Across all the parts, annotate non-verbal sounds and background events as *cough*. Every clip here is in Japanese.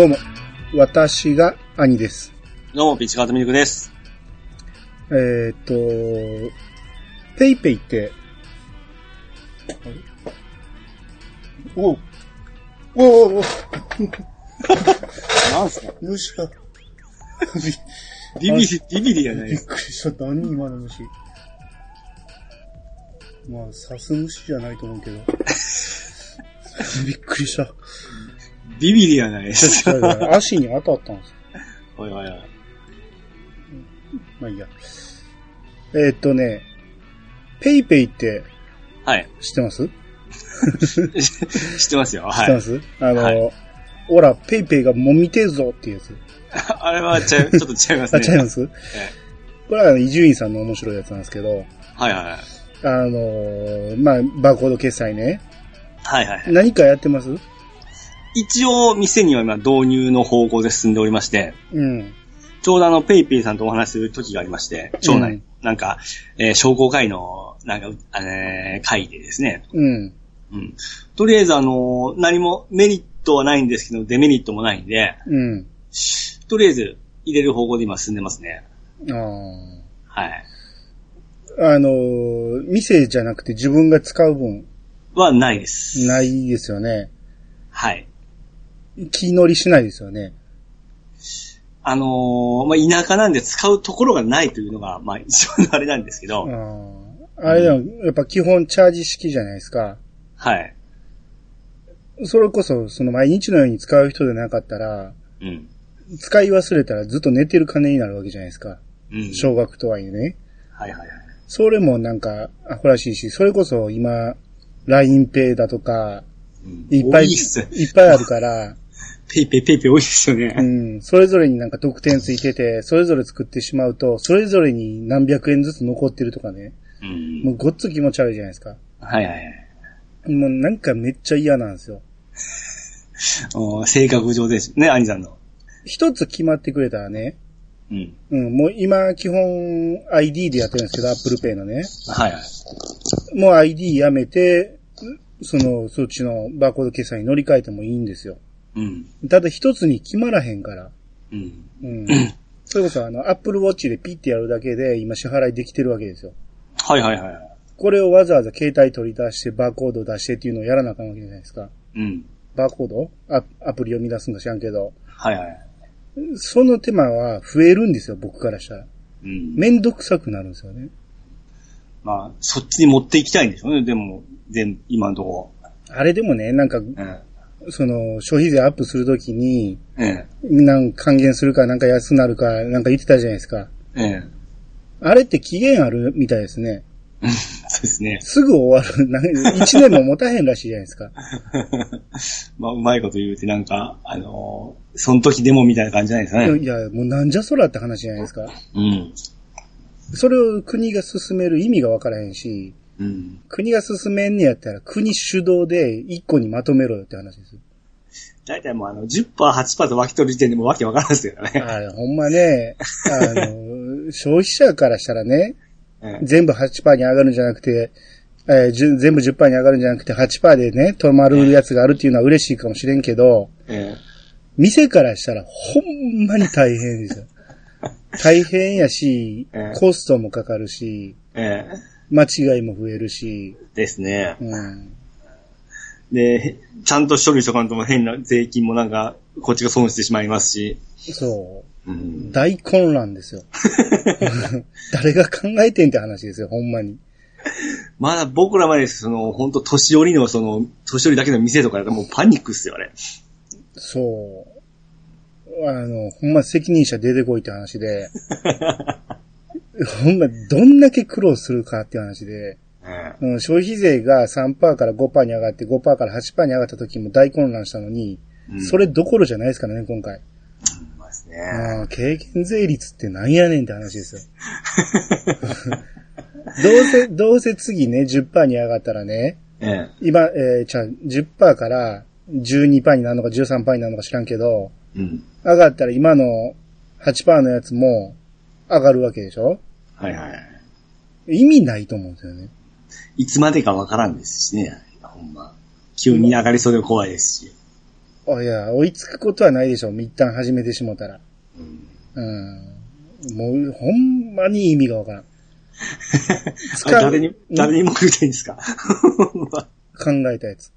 どうも、私が兄です。どうも、ピッチカートミルクです。えーっと、ペイペイって、あれ？おうおうおうおう *laughs* なんすか？虫が、ビビリ、ビビリやないびっくりした。何今の虫？まあ、刺す虫じゃないと思うけど。*laughs* びっくりした。ビビリやないです。だから足に当たったんですよ。おいおいおい。まあいいや。えーっとね、ペイペイってはい。知ってます？知ってますよ。はい。知ってます、あの、はいほら、ペイペイがもみてえぞっていうやつ。*laughs* あれはちゃう、ちょっと違います *laughs* あ、ね。違います？これは伊集院さんの面白いやつなんですけど、はいはいはい。あのーまあ、バーコード決済ね。はいはいはい。何かやってます？一応、店には今導入の方向で進んでおりまして、うん。ちょうどあの、ペイペイさんとお話しする時がありまして、町内、うんなんか、えー商工会の、なんか、あえー会でですね、うん。うん。とりあえずあの、何もメリットはないんですけど、デメリットもないんで、うん。とりあえず入れる方向で今進んでますね。あはい。あ。あのー店じゃなくて自分が使う分、はないです。ないですよね。はい。気乗りしないですよね。あのーまあ、田舎なんで使うところがないというのが、まあ、*laughs* 一番のあれなんですけど、ああ。あれでも、やっぱ基本チャージ式じゃないですか。はい。それこそ、その毎日のように使う人でなかったら、うん。使い忘れたらずっと寝てる金になるわけじゃないですか。うん。少額とはいえね。はいはいはい。それもなんか、アホらしいし、それこそ今、LINEPay だとか、うんいっぱい、い多いっぱいあるから、ペイペイペイペイ多いですようね。ん、それぞれになんか特典ついてて、それぞれ作ってしまうと、それぞれに何百円ずつ残ってるとかね。うん。もうごっつ気持ち悪いじゃないですか。はいはいはい。もうなんかめっちゃ嫌なんですよ。お性格上ですね、兄さんの。一つ決まってくれたらね、うん。うん、もう今基本 ID でやってるんですけど、Apple Pay のね。はいはい。もう ID やめて、その、そっちのバーコード決済に乗り換えてもいいんですよ。うん。ただ一つに決まらへんから。うん。うん。それこそあの、Apple Watch でピッてやるだけで今支払いできてるわけですよ。はいはいはい。これをわざわざ携帯取り出してバーコードを出してっていうのをやらなあかんわけじゃないですか。うん。バーコード？アアプリを生み出すんか知らんけど。はいはい。その手間は増えるんですよ、僕からしたら。うん。めんどくさくなるんですよね。まあ、そっちに持っていきたいんでしょうね、でも、全、今のとこあれでもね、なんか、ろ。うん。その、消費税アップするときに、ええ。なんか還元するか、なんか安くなるか、なんか言ってたじゃないですか。ええ。あれって期限あるみたいですね。*laughs* そうですね。すぐ終わる。一年も持たへんらしいじゃないですか。*laughs* まあ、うまいこと言うて、なんか、あのーその時でもみたいな感じじゃないですかね。いや、もうなんじゃそらって話じゃないですか。うん。それを国が進める意味がわからへんし、うん。国が進めんねやったら国主導で一個にまとめろよって話です。大体もうあの、10%、8%と分け取る時点でもうわけわからんですよね。*laughs* あれ、ほんまね、あの、*laughs* 消費者からしたらね、ええ全部8%に上がるんじゃなくて、えー全部10%に上がるんじゃなくて8%でね、止まるやつがあるっていうのは嬉しいかもしれんけど、え店からしたらほんまに大変ですよ。*laughs* 大変やしええ、コストもかかるし、ええ間違いも増えるし、えですね。うん。で、ちゃんと処理しとかんとも変な税金もなんか、こっちが損してしまいますし。そうう。ん。大混乱ですよ。*laughs* 誰が考えてんって話ですよ、ほんまに。まだ僕らまでその、本当年寄りのその、年寄りだけの店とかもうパニックっすよ、あれ。そう。あの、ほんま責任者出てこいって話で、*laughs* ほんまどんだけ苦労するかって話で、えうん、消費税が3%から5%に上がって5%から8%に上がった時も大混乱したのに、えうんそれどころじゃないですからね、今回。うまいですね。うん、軽減税率ってなんやねんって話ですよ。*laughs* どうせ、どうせ次ね、10%に上がったらね、ええ今、えー、じゃあ10%から12%になるのか13%になるのか知らんけど、うん。上がったら今の8%のやつも上がるわけでしょ？はいはい。意味ないと思うんですよね。いつまでかわからんですしね。ほんま。急に上がりそうで怖いですし。ああいや、追いつくことはないでしょ。一旦始めてしもたら。うん。うん。もう、ほんまに意味がわからん。*laughs* 誰に、誰にも食いたいんですか？*laughs* 考えたやつ。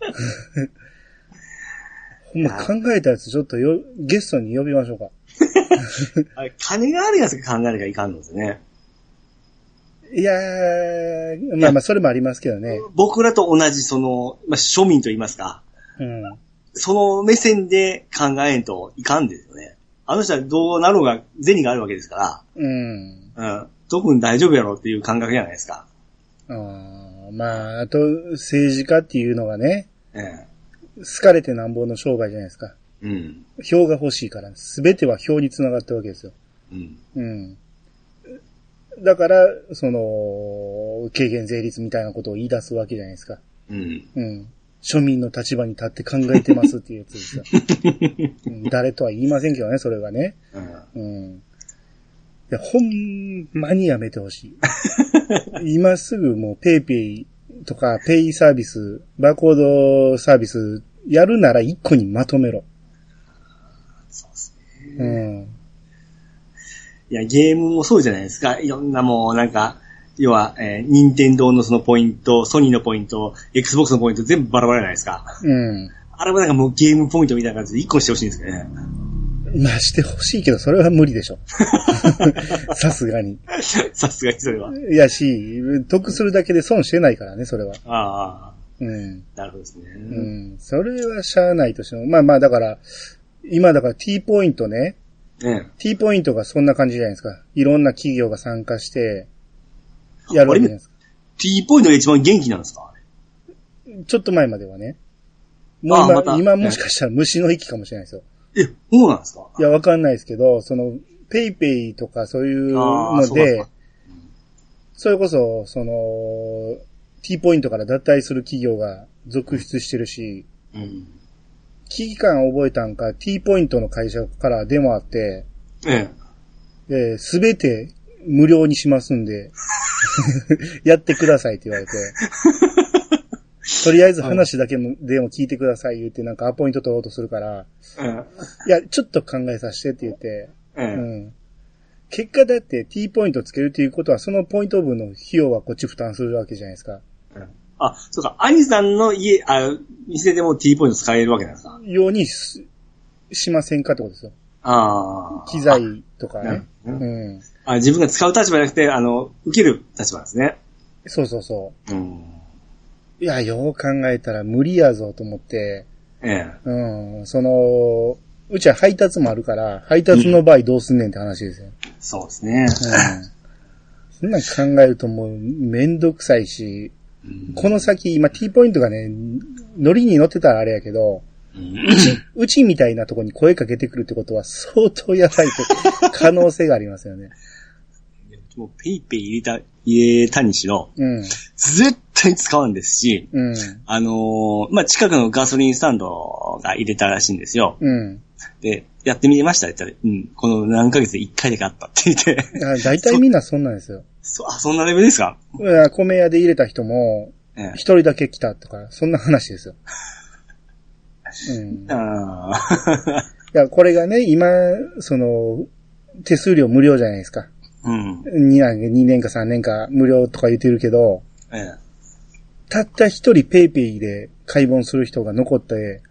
*laughs* ほんま考えたやつちょっとよ、ゲストに呼びましょうか。あれ、金があるやつが考えなきゃいかんのですね。いやー、まあまあ、それもありますけどね。僕らと同じ、その、まあ、庶民と言いますか、うん。その目線で考えんといかんですよね。あの人はどうなろうが銭があるわけですかうん。ら、うん。特に大丈夫やろっていう感覚じゃないですか。あーまあ、あと、政治家っていうのがね、ええ。好かれてなんぼの商売じゃないですか。うん。票が欲しいから、すべては票につながったわけですよ。うん。うん。だから、その、軽減税率みたいなことを言い出すわけじゃないですか。うん。うん。庶民の立場に立って考えてますっていうやつですよ。*laughs* うん誰とは言いませんけどね、それがね。うん。うん。いや、ほんまにやめてほしい。今すぐもうペイペイとかペイサービス、バーコードサービスやるなら一個にまとめろ。そうん。いや、ゲームもそうじゃないですか。いろんなもう、なんか、要は、えー、任天堂のそのポイント、ソニーのポイント、Xbox のポイント全部バラバラじゃないですか。うん。あれもなんかもうゲームポイントみたいな感じで1個にしてほしいんですけどね。まあしてほしいけど、それは無理でしょ。*laughs* さすがに。さすがにそれは。いやし、得するだけで損してないからね、それは。ああ、うん。なるほどですね。うん。それはしゃあないとしても。まあまあ、だから、今だから T ポイントね。ね T ポイントがそんな感じじゃないですか。いろんな企業が参加して、やるわけじゃないですか。T ポイントが一番元気なんですか？ちょっと前まではね。もう今、あまた今もしかしたら虫の息かもしれないですよ。え、そうなんですか？いや、わかんないですけど、その、ペイペイとかそういうのでそれこそ、その、T ポイントから脱退する企業が続出してるし、うん。危機感を覚えたんか、T ポイントの会社からデモあって、ええ。すべて無料にしますんで、*laughs* やってくださいって言われて、*laughs* とりあえず話だけもでも聞いてください言ってなんかアポイント取ろうとするから、えいや、ちょっと考えさせてって言って。うん。結果だって T ポイントつけるっていうことは、そのポイント分の費用はこっち負担するわけじゃないですか。あ、そうか、兄さんの家、あ、店でも T ポイント使えるわけなんですか？ようにししませんかってことですよ。ああ。機材とかね。ううんん。あ、自分が使う立場じゃなくて、あの、受ける立場ですね。そうそうそうん。う。いや、よう考えたら無理やぞと思って、ええ。うん、その、うちは配達もあるから、配達の場合どうすんねんって話ですよ。そうですね。うん。そんなん考えるともうめんどくさいし、うんこの先、今 T ポイントがね、乗りに乗ってたらあれやけど、うんうちみたいなとこに声かけてくるってことは相当やばいと *laughs* 可能性がありますよね。もうペイペイ入れた、入れたにしろ、うん。絶対使わんですし、うん。あのーまあ、近くのガソリンスタンドが入れたらしいんですよ。うん。で、やってみましたって言ったら、うん、この何ヶ月で1回だけあったって言って、あ大体みんなそんなんですよ。*laughs* そ、あ、そんなレベルですか？いや米屋で入れた人も、ええ一人だけ来たとか、そんな話ですよ。*laughs* うん。*laughs* いああ。や、これがね、今、その、手数料無料じゃないですか。うん。2年 ,2 年か3年か無料とか言ってるけど、ええ。たった一人ペイペイで買い物する人が残って、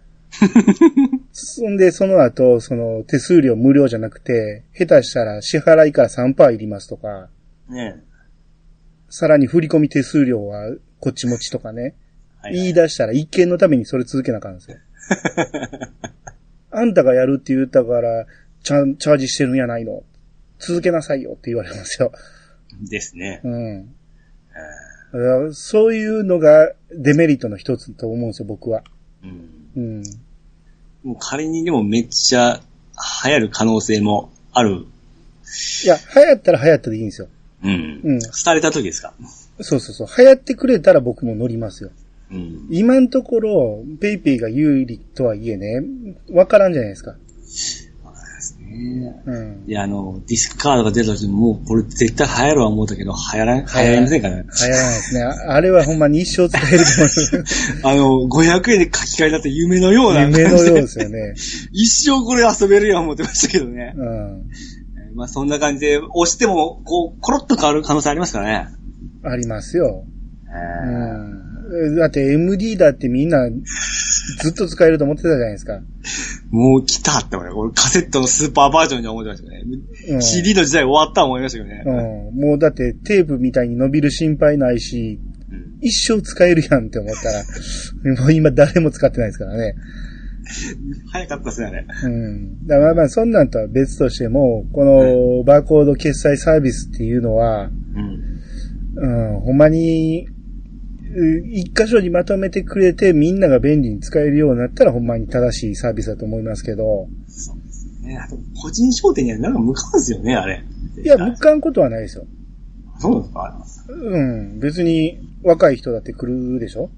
そんで、その後、その手数料無料じゃなくて、下手したら支払いから3%いりますとか、ねさらに振込手数料はこっち持ちとかね、え。はい言い出したら一件のためにそれ続けなあかんですよ。*laughs* あんたがやるって言ったから、チャチャージしてるんやないの。続けなさいよって言われますよ。ですね。うん。だからそういうのがデメリットの一つと思うんですよ、僕は。うん。うん。もう仮にでもめっちゃ流行る可能性もある。いや、流行ったら流行ったでいいんですよ。うん。うん廃れた時ですか？そうそうそう。流行ってくれたら僕も乗りますよ。うん。今のところ、ペイペイが有利とはいえね、わからんじゃないですか。ねうん。いや、あの、ディスクカードが出た時にもうこれ絶対流行るわ思ったけど、流行らん、流行りませんからね。流行らないですね。ああれはほんまに一生使えると思います。*laughs* あの、500円で書き換えだって夢のような感じ夢のようですよね。*laughs* 一生これ遊べるやん思ってましたけどね。うん。えーまあそんな感じで、押しても、こう、コロッと変わる可能性ありますからね。ありますよ。えーうん。だって MD だってみんなずっと使えると思ってたじゃないですか。もう来たって俺、俺カセットのスーパーバージョンに思ってましたよね。うん CD の時代終わった思いましたけどね。うん。もうだってテープみたいに伸びる心配ないし、うん一生使えるやんって思ったら、*laughs* もう今誰も使ってないですからね。早かったですね、あれ。うん。だからまあまあそんなんとは別としても、このバーコード決済サービスっていうのは、うん。うん、ほんまに、う一箇所にまとめてくれてみんなが便利に使えるようになったらほんまに正しいサービスだと思いますけど、そうですね。あと、個人商店にはなんか向かうんですよね、あれ。いや、向かんことはないですよ。そうですか？うん、別に若い人だって来るでしょ？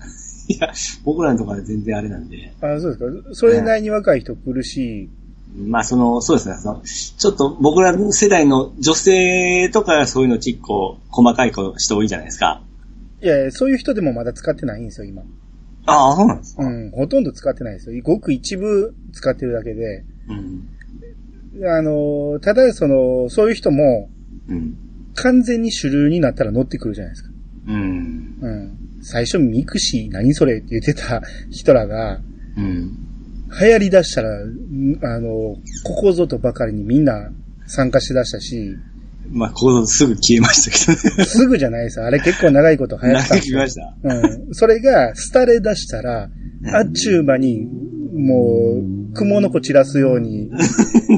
*laughs* いや、僕らのところは全然あれなんで。あそうですか。それなりに若い人来るし、まあ、その、そうですね。そのちょっと僕らの世代の女性とかそういうのちっこ細かい子人多いじゃないですか。いやいや、そういう人でもまだ使ってないんですよ、今。ああ、そうなんですか。うん、ほとんど使ってないですよ。ごく一部使ってるだけで。うん。あの、ただ、その、そういう人も、うん。完全に主流になったら乗ってくるじゃないですか。うん。うん。最初ミクシー何それって言ってた人らが、うん。流行り出したら、んあの、ここぞとばかりにみんな参加しだしたし、まあ、ここすぐ消えましたけどね。すぐじゃないです。あれ結構長いこと流行ってたんですよ長きました。うん。それが、廃れ出したら、あっちゅう間に、もう、雲の子散らすように、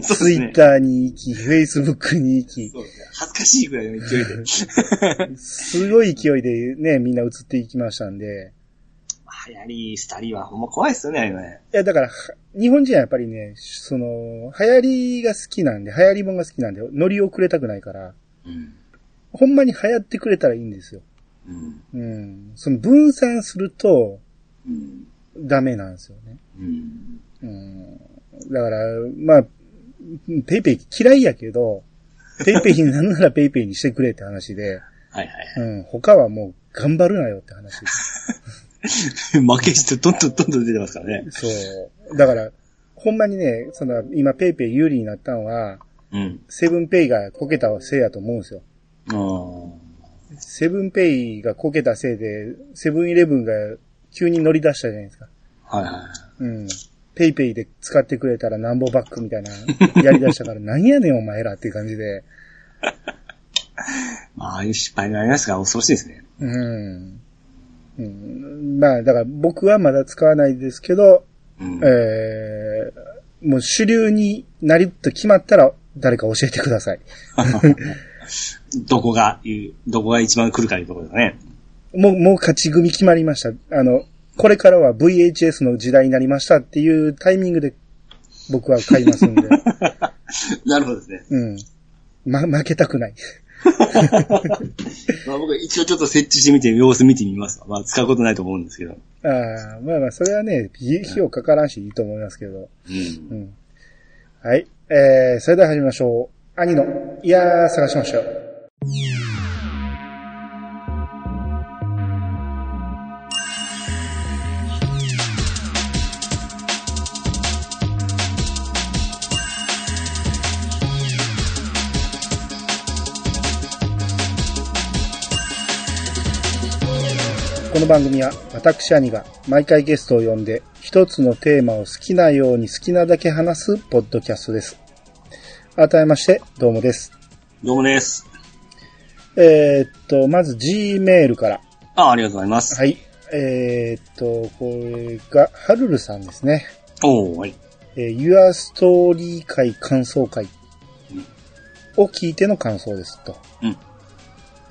ツイッターに行き、フェイスブックに行き。恥ずかしいぐらいの勢いで。*laughs* すごい勢いでね、みんな移っていきましたんで。流行り、スタリはほんま怖いっすよね、あれね。いや、だから、は日本人はやっぱりね、その、流行りが好きなんで、流行りもんが好きなんで、乗り遅れたくないから、うん。ほんまに流行ってくれたらいいんですよ。うん。うん。その分散すると、うん。ダメなんですよね。うん。うん。だから、まあ、ペイペイ嫌いやけど、ペイペイになんならペイペイにしてくれって話で、*laughs* はいはいうん。他はもう頑張るなよって話。*laughs* はい。負けしてどんどんどんどん出てますからね。そう。だから、ほんまにね、その、今ペイペイ有利になったのは、うん。セブンペイがこけたせいやと思うんですよ。あセブンペイがこけたせいで、セブンイレブンが急に乗り出したじゃないですか。あ。はいはい。うん。ペイペイで使ってくれたらなんぼバックみたいな、やり出したから、*laughs* なんやねんお前らっていう感じで。*laughs* まあ、ああいう失敗がありますから恐ろしいですね。うん。うん、まあ、だから僕はまだ使わないですけど、うん。えー、もう主流になりと決まったら誰か教えてください。*laughs* どこがどこが一番来るかいうところですね。もう、もう勝ち組決まりました。あの、これからは VHS の時代になりましたっていうタイミングで僕は買いますんで。*laughs* なるほどですね。うん。ま、負けたくない。*laughs* まあ僕は一応ちょっと設置してみて、様子見てみますわ。まあ使うことないと思うんですけど。ああ、まあまあ、それはね、費費用かからんしいいと思いますけど。うん。うん。はい。えー、それでは始めましょう。兄の、いやー、探しましたよ。の番組は私兄が毎回ゲストを呼んで一つのテーマを好きなように好きなだけ話すポッドキャストです。改めまして、どうもです。どうもです。えーっと、まず G メールから。あありがとうございます。はい。えーっと、これが、はるるさんですね。おー、はい。えー、Your Story 会感想会を聞いての感想ですと。うん。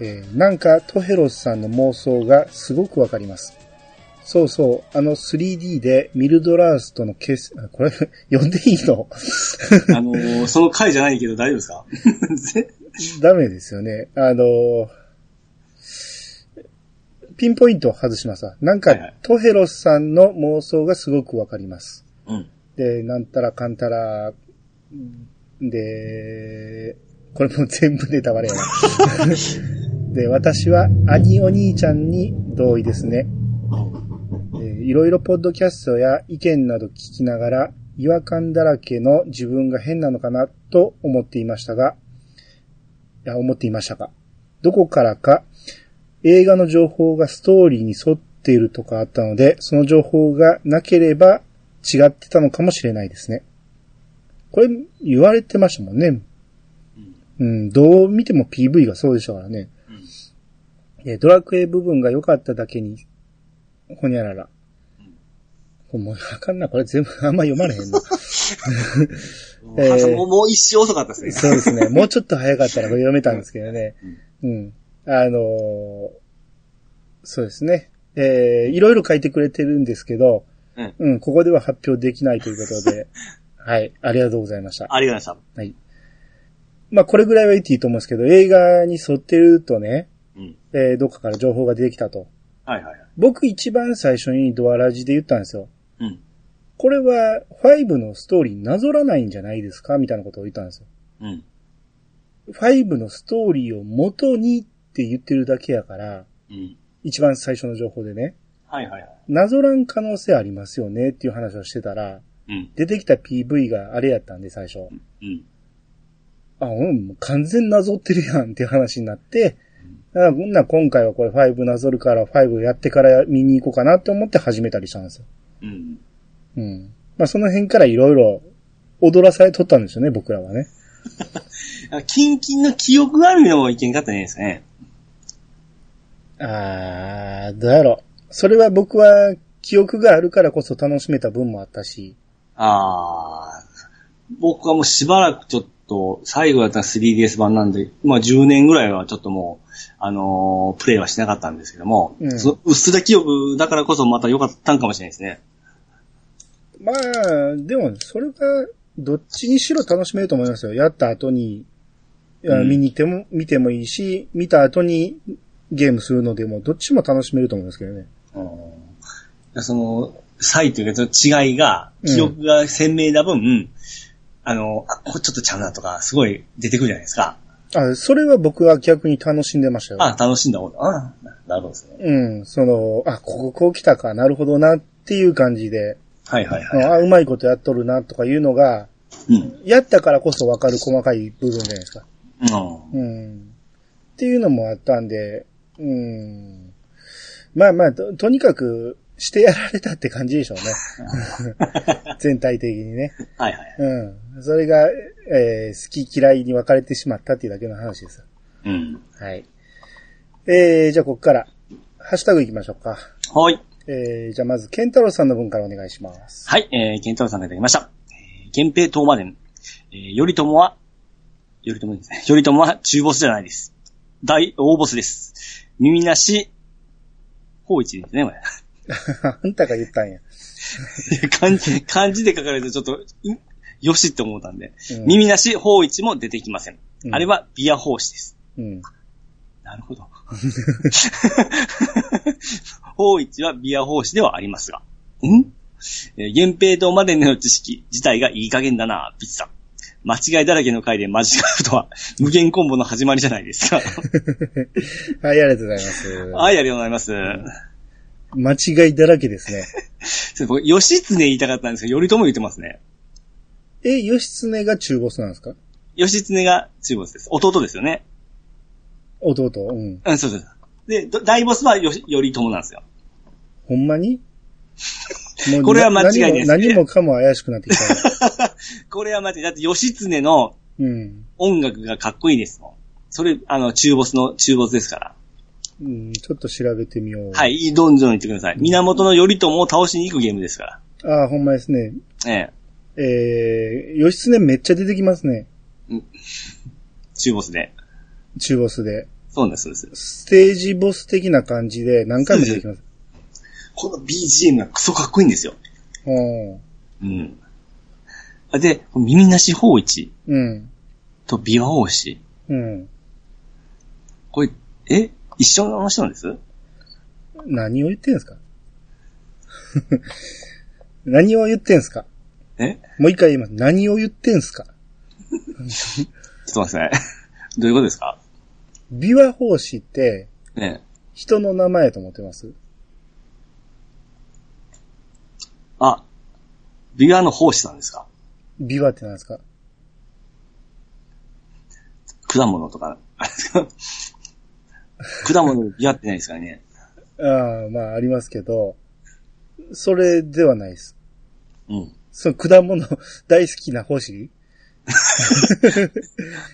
えーなんかトヘロスさんの妄想がすごくわかります。そうそう、あの 3D でミルドラースとの決、あこれ、読んでいいの？*laughs* あのー、その回じゃないけど大丈夫ですか？ぜ *laughs* ダメですよね。あのーピンポイントを外しますわ。なんか、はいはいトヘロスさんの妄想がすごくわかります。うん。で、なんたらかんたら、で、これも全部ネタバレやな。*laughs* で、私は兄お兄ちゃんに同意ですね。えーいろいろポッドキャストや意見など聞きながら、違和感だらけの自分が変なのかなと思っていましたが、いや、思っていましたが、どこからか映画の情報がストーリーに沿っているとかあったので、その情報がなければ違ってたのかもしれないですね。これ言われてましたもんね。うん、どう見ても PV がそうでしたからね。えードラクエ部分が良かっただけに、ほにゃらら。もうあかんな、これ全部あんま読まれへんな。*laughs* えーもうもう一周遅かったですね。そうですね。もうちょっと早かったら *laughs* これ読めたんですけどね。うん。あのーそうですね。えーいろいろ書いてくれてるんですけど、うんうん、ここでは発表できないということで、*laughs* はい、ありがとうございました。ありがとうございまはい。まあ、これぐらいは言っていいと思うんですけど、映画に沿ってるとね、した。うん。えーどっかから情報が出てきたと。はいはいはい。僕一番最初にドアラジで言ったんですよ。うん。これは5のストーリーになぞらないんじゃないですかみたいなことを言ったんですよ。うん。5のストーリーを元にって言ってるだけやから、うん。一番最初の情報でね、はいはいはい。なぞらん可能性ありますよねっていう話をしてたら、うん。出てきた PV があれやったんで最初。うん。あ、うん、もう完全なぞってるやんっていう話になって、だからこんな今回はこれ5なぞるから5やってから見に行こうかなって思って始めたりしたんですよ。うん。うん。まあその辺からいろいろ踊らされとったんですよね、僕らはね。あ *laughs* キンキンの記憶があるのもいけんかったんじゃないですかね。あー、どうやろう。それは僕は記憶があるからこそ楽しめた分もあったし、あー。僕はもうしばらくちょっと、最後やったら 3DS 版なんで、まあ10年ぐらいはちょっともう、あのープレイはしなかったんですけども、うんそのうっすら記憶だからこそまた良かったんかもしれないですね。まあ、でも、それが、どっちにしろ楽しめると思いますよ。やった後に、うん見に行っても、見てもいいし、見た後にゲームするのでも、どっちも楽しめると思いますけどね。その、差異というか、その違いが、うん記憶が鮮明な分、あの、あ、これちょっとちゃうなとか、すごい出てくるじゃないですか。あ、それは僕は逆に楽しんでましたよ。あ、楽しんだ方あなるほどですね。うん、その、あ、こここう来たか、なるほどなっていう感じで、はいはいはい。あ、うまいことやっとるなとかいうのが、うん。やったからこそわかる細かい部分じゃないですか。うん。うん。っていうのもあったんで、うん。まあまあ、と、とにかく、してやられたって感じでしょうね。*laughs* 全体的にね。はいはい。うん。それが、えー好き嫌いに分かれてしまったっていうだけの話です。うん。はい。えー、じゃあここから、ハッシュタグ行きましょうか。はい。えー、じゃあまず、ケンタロウさんの分からお願いします。はい、えー、ケンタロウさんがいただきました。えー、源平東馬伝。えー、頼朝は、頼朝ですね。*laughs* 頼朝は中ボスじゃないです。大、大ボスです。耳なし、法一ですね、これ。*laughs* あんたが言ったん *laughs* や。漢字、漢字で書かれるとちょっと、ん？よしって思ったんで。うん耳なし、法一も出てきません。うんあれはビア法師です。うん。なるほど。法一はビア法師ではありますが。ん？えー源平島までの知識自体がいい加減だな、ピッチさん。間違いだらけの回で間違うとは、*laughs* 無限コンボの始まりじゃないですか。*laughs* はい、ありがとうございます。はい、ありがとうございます。間違いだらけですね。*laughs* ちょっと僕、義経言いたかったんですけど、頼朝言ってますね。え、義経が中ボスなんですか？義経が中ボスです。弟ですよね。弟？うん。うん、そうです。で、ど大ボスはよし頼朝なんですよ。ほんまに？*laughs* これは間違いです何も何もかも怪しくなってきた。*laughs* これは間違い。だって義経のうん。音楽がかっこいいですもん。それ、あの、中ボスの、中ボスですから。うん、ちょっと調べてみよう。。はいい、どんどん言ってください。源頼朝を倒しに行くゲームですかああ、ほんまですね。ら。ええー、義経めっちゃ出てきますね。え。中ボスで。中ボスで。そうです、そうです。ステージボス的な感じで何回も出てきます。*laughs* この BGM がクソかっこいいんですよ。うん。うん。あで、耳なし法一うん。と琵琶法師。うん。これ、え？一緒の人なんです？何を言ってんすか？*laughs* 何を言ってんすか？え？もう一回言います。何を言ってんすか？*laughs* ちょっと待ってください。どういうことですか？琵琶法師ってね人の名前やと思ってます？あ、ビワの奉仕さんですか？琵琶って何ですか？果物とか、あれですか果物でビワってないですからね？ああ、まあありますけど、それではないです。うん。その果物大好きな奉仕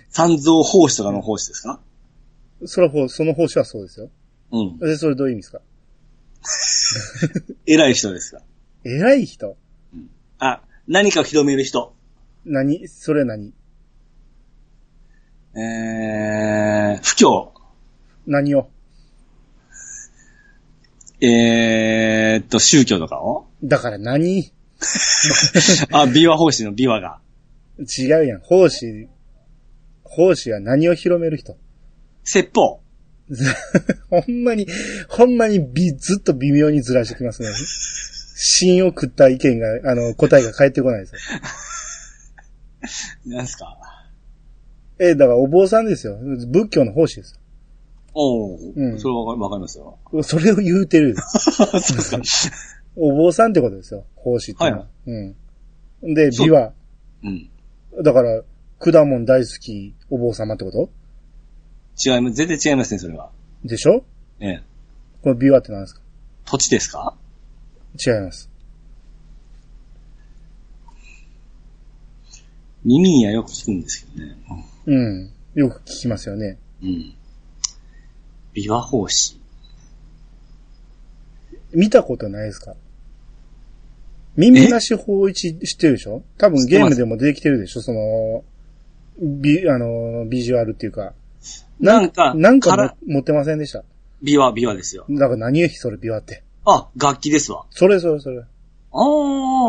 三蔵奉仕とかの奉仕ですか？それは、その奉仕はそうですよ。うん。で、それどういう意味ですか？*laughs* 偉い人ですか？偉い人？あ、何かを広める人。何？それ何？えー、不況。何を？えーっと、宗教とかを？だから何？*laughs* あ、ビワ奉仕のビワが。違うやん。奉仕、奉仕は何を広める人？説法。*laughs* ほんまに、ほんまにび、ずっと微妙にずらしてきますね。芯を食った意見が、あの、答えが返ってこないですよ。何すか？え、だからお坊さんですよ。仏教の奉仕ですおお、うんそれはわかりますよ。よ。それを言うてる。*laughs* そうですか。お坊さんってことですよ。奉仕っていうのは。はうん。で、美は、うん。だから、果物大好きお坊様ってこと？違います。全然違いますね、それは。でしょ？ええ。この美はって何ですか？土地ですか？違います。耳にはよく聞くんですけどね。うん。よく聞きますよね。うん。ビワ奉仕。見たことないですか？耳なし法一知ってるでしょ？多分ゲームでも出てきてるでしょ？その、ビ、あの、ビジュアルっていうか。なんかなんか持ってませんでした？ビワ、ビワですよ。だから何よ、それビワって。あ、楽器ですわ。それそれそれ。あ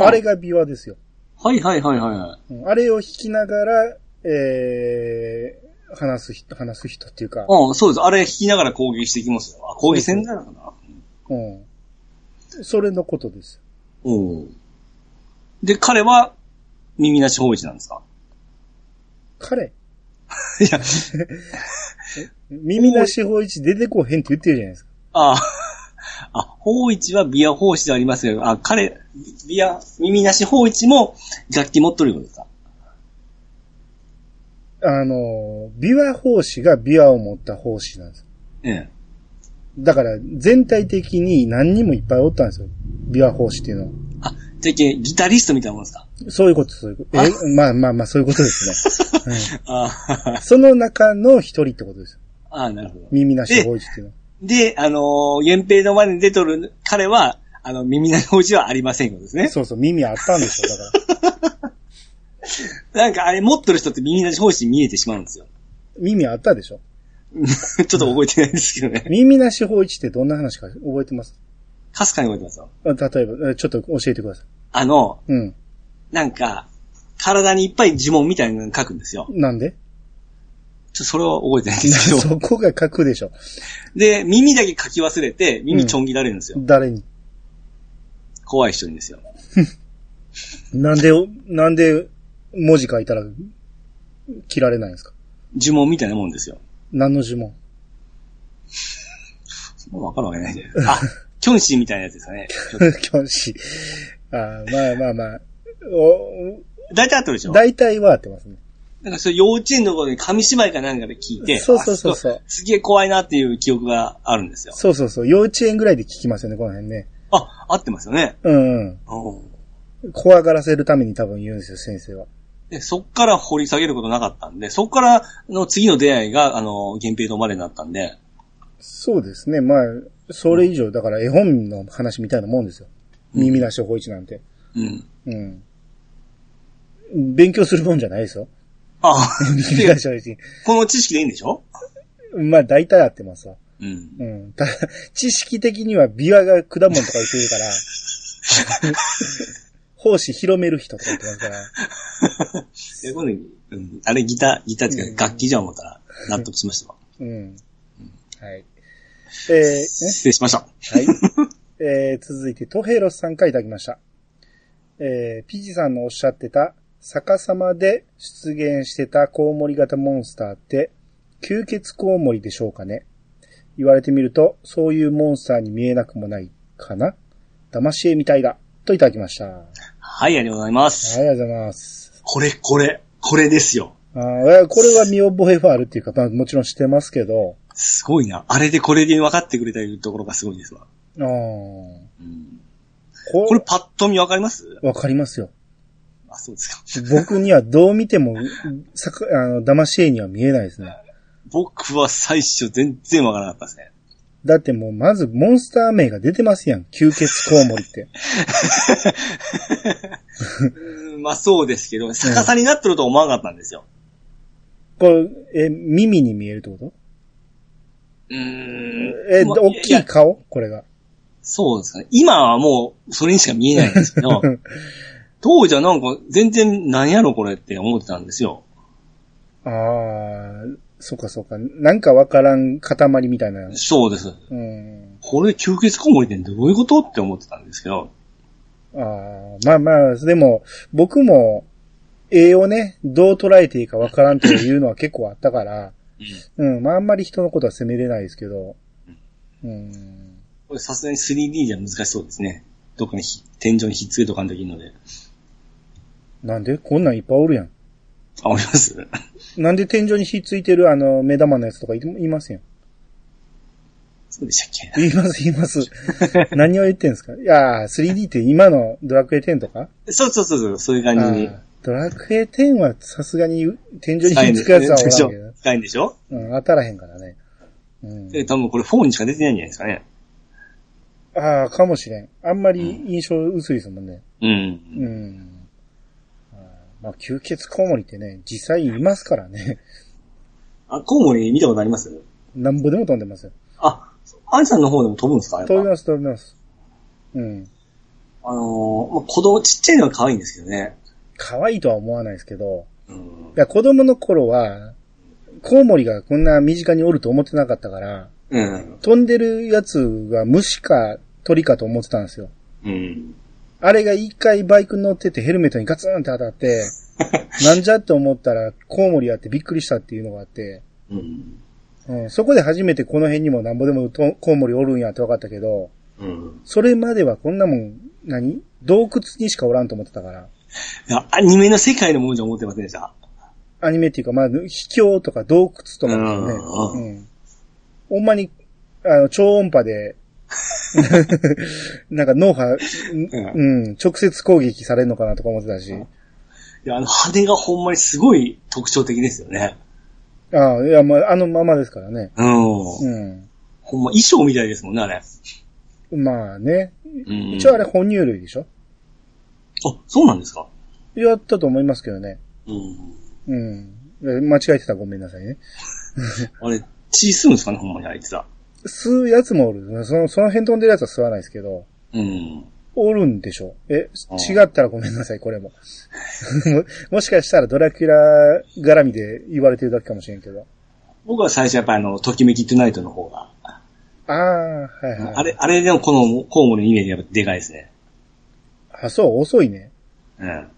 あ。あれがビワですよ。はいはいはいはいはい。うんあれを弾きながら、えー、話す人、話す人っていうか、ああ、そうです。あれ弾きながら攻撃していきますよ。あ、攻撃戦だのかなうん。それのことです。おお。で、彼は、耳なし法一なんですか？彼、*laughs* いや、*laughs* 耳なし法一出てこへんって言ってるじゃないですか。ああ、あ、法一はビア法師ではありますけど、あ、彼、ビア、耳なし法一も楽器持っとることですか？あの、琵琶法師が琵琶を持った法師なんです。ええ。だから、全体的に何人もいっぱいおったんですよ。琵琶法師っていうのは。あ、じゃギタリストみたいなもんですか？そういうこと、そういうこと。え、まあまあまあ、そういうことですね。あ *laughs* うんその中の一人ってことです。あ、なるほど。耳なし法師っていうのは。で、あのー、源平の前に出とる彼は、あの、耳なし法一はありませんことですね。そうそう、耳あったんですよ、だから。*laughs* なんかあれ持っとる人って耳なし法一に見えてしまうんですよ。耳あったでしょ。*laughs* ちょっと覚えてないんですけどね。耳なし法一ってどんな話か覚えてます？かすかに覚えてますよ。あ例えば、えちょっと教えてください。あの、うん。なんか、体にいっぱい呪文みたいなの書くんですよ。なんで？ちょそれは覚えてないんですけど。*laughs* そこが書くでしょ。で、耳だけ書き忘れて、耳ちょん切られるんですよ。誰に？怖い人にですよ。*laughs* なんで、なんで文字書いたら切られないんですか？呪文みたいなもんですよ。何の呪文？*laughs* もうわかるわけないじゃないあ、*laughs* キョンシーみたいなやつですかね。*laughs* 教師。あーまあまあまあ。お大体あったでしょ？大体は合ってますね。なんかそう幼稚園の頃に紙芝居かなんかで聞いて、そうそうそうそうあすげえ怖いなっていう記憶があるんですよ。そうそうそう。幼稚園ぐらいで聞きますよね、この辺ね。あ、合ってますよね。うんうん。うん怖がらせるために多分言うんですよ、先生は。で、そっから掘り下げることなかったんで、そっからの次の出会いが、あの、源平のまでになったんで、そうですね。まあ、それ以上、だから絵本の話みたいなもんですよ。耳なし法一なんて。うん。うん。勉強するもんじゃないですよ。あ、耳なし法一。この知識でいいんでしょ？まあ、大体合ってますわ。うん。うん。ただ、知識的には琵琶が果物とか言ってるから、*laughs* 奉仕広める人とか言ってますから、*laughs* え、これ、うん、あれギター、ギターっていうか楽器じゃん思ったら納得しましたわ。うん。はい。えー、ね失礼しました。はい。*laughs* えー、続いて、トヘロスさんからいただきました。えー、ピジさんのおっしゃってた、逆さまで出現してたコウモリ型モンスターって、吸血コウモリでしょうかね言われてみると、そういうモンスターに見えなくもないかな騙し絵みたいだ。といただきました。はい、はい、ありがとうございます。ありがとうございます。これ、これ、これですよ。あーこれは見覚えはあるっていうか、まあ、もちろん知ってますけど、すごいな。あれでこれで分かってくれたいうところがすごいですわ。あーうん、ここれパッと見分かります？わかりますよ。あ、そうですか。僕にはどう見ても、さかあの、騙し絵には見えないですね。僕は最初全然分からなかったですね。だってもう、まず、モンスター名が出てますやん。吸血コウモリって。う *laughs* んまあそうですけど、逆さになってるとは思わなかったんですよ。これ、え、耳に見えるってこと？うーん。え、ま大きいや顔？これが。そうですかね。今はもう、それにしか見えないんですけど、*laughs* 当時はなんか、全然何やろこれって思ってたんですよ。ああ、そうかそうか。なんかわからん塊みたいな。そうです。うん。これ吸血コウモリってどういうことって思ってたんですけど。ああ、まあまあ、でも、僕も、絵をね、どう捉えていいかわからんというのは結構あったから、うん、まああんまり人のことは責めれないですけど、うん。これさすがに 3D じゃ難しそうですね。どっかにひ天井にひっつけとかんときるので。なんでこんなんいっぱいおるやん。あ、思いますなんで天井に火ついてるあの、目玉のやつとかいいますよ。そうでしたっけ？言います、言います。*laughs* 何を言ってんすか？いやー、3D って今のドラクエ10とか？そうそうそうそう、そういう感じに。ドラクエ10はさすがに天井に火つくやつはおらんけど。深いんでしょ？うん、当たらへんからね。うん。で、多分これ4にしか出てないんじゃないですかね。ああ、かもしれん。あんまり印象薄いですもんね。うん。うん。まあ、吸血コウモリってね、実際いますからね。*laughs* あ、コウモリ見たことあります？なんぼでも飛んでますよ。あ、アンさんの方でも飛ぶんですか？飛びます、飛びます。うん。あのー、まあ、子供、ちっちゃいのは可愛いんですけどね。可愛いとは思わないですけど、うんい。や、子供の頃は、コウモリがこんな身近におると思ってなかったから、うん。飛んでるやつが虫か鳥かと思ってたんですよ。うん。あれが一回バイクに乗っててヘルメットにガツンって当たって、*laughs* なんじゃって思ったらコウモリやってびっくりしたっていうのがあって、うん。うん、そこで初めてこの辺にもなんぼでもとコウモリおるんやって分かったけど、うん。それまではこんなもん、何？洞窟にしかおらんと思ってたから。いや、アニメの世界のものじゃ思ってませんでした？アニメっていうか、まあ、秘境とか洞窟とかね。ううん。ほんまに、あの、超音波で、*laughs* なんか脳波、うん、直接攻撃されるのかなとか思ってたし。いや、あの羽がほんまにすごい特徴的ですよね。ああ、いや、まあ、あのままですからね。うん。うん。ほんま衣装みたいですもんね、あれ。まあね。うん。一応あれ哺乳類でしょ？あ、そうなんですか？やったと思いますけどね。うん。うん。え間違えてたらごめんなさいね。*laughs* あれ、血吸うんですかね、ほんまにあいつら。吸うやつもおる。その、その辺飛んでるやつは吸わないですけど、うん。おるんでしょえ、あ違ったらごめんなさい、これも。も *laughs* もしかしたらドラキュラ絡みで言われてるだけかもしれんけど。僕は最初やっぱりあの、ときめきトゥナイトの方が。ああ、はいはい。あれ、あれでもこのコウモリのイメージがやっぱでかいですね。あ、そう、遅いね。うん。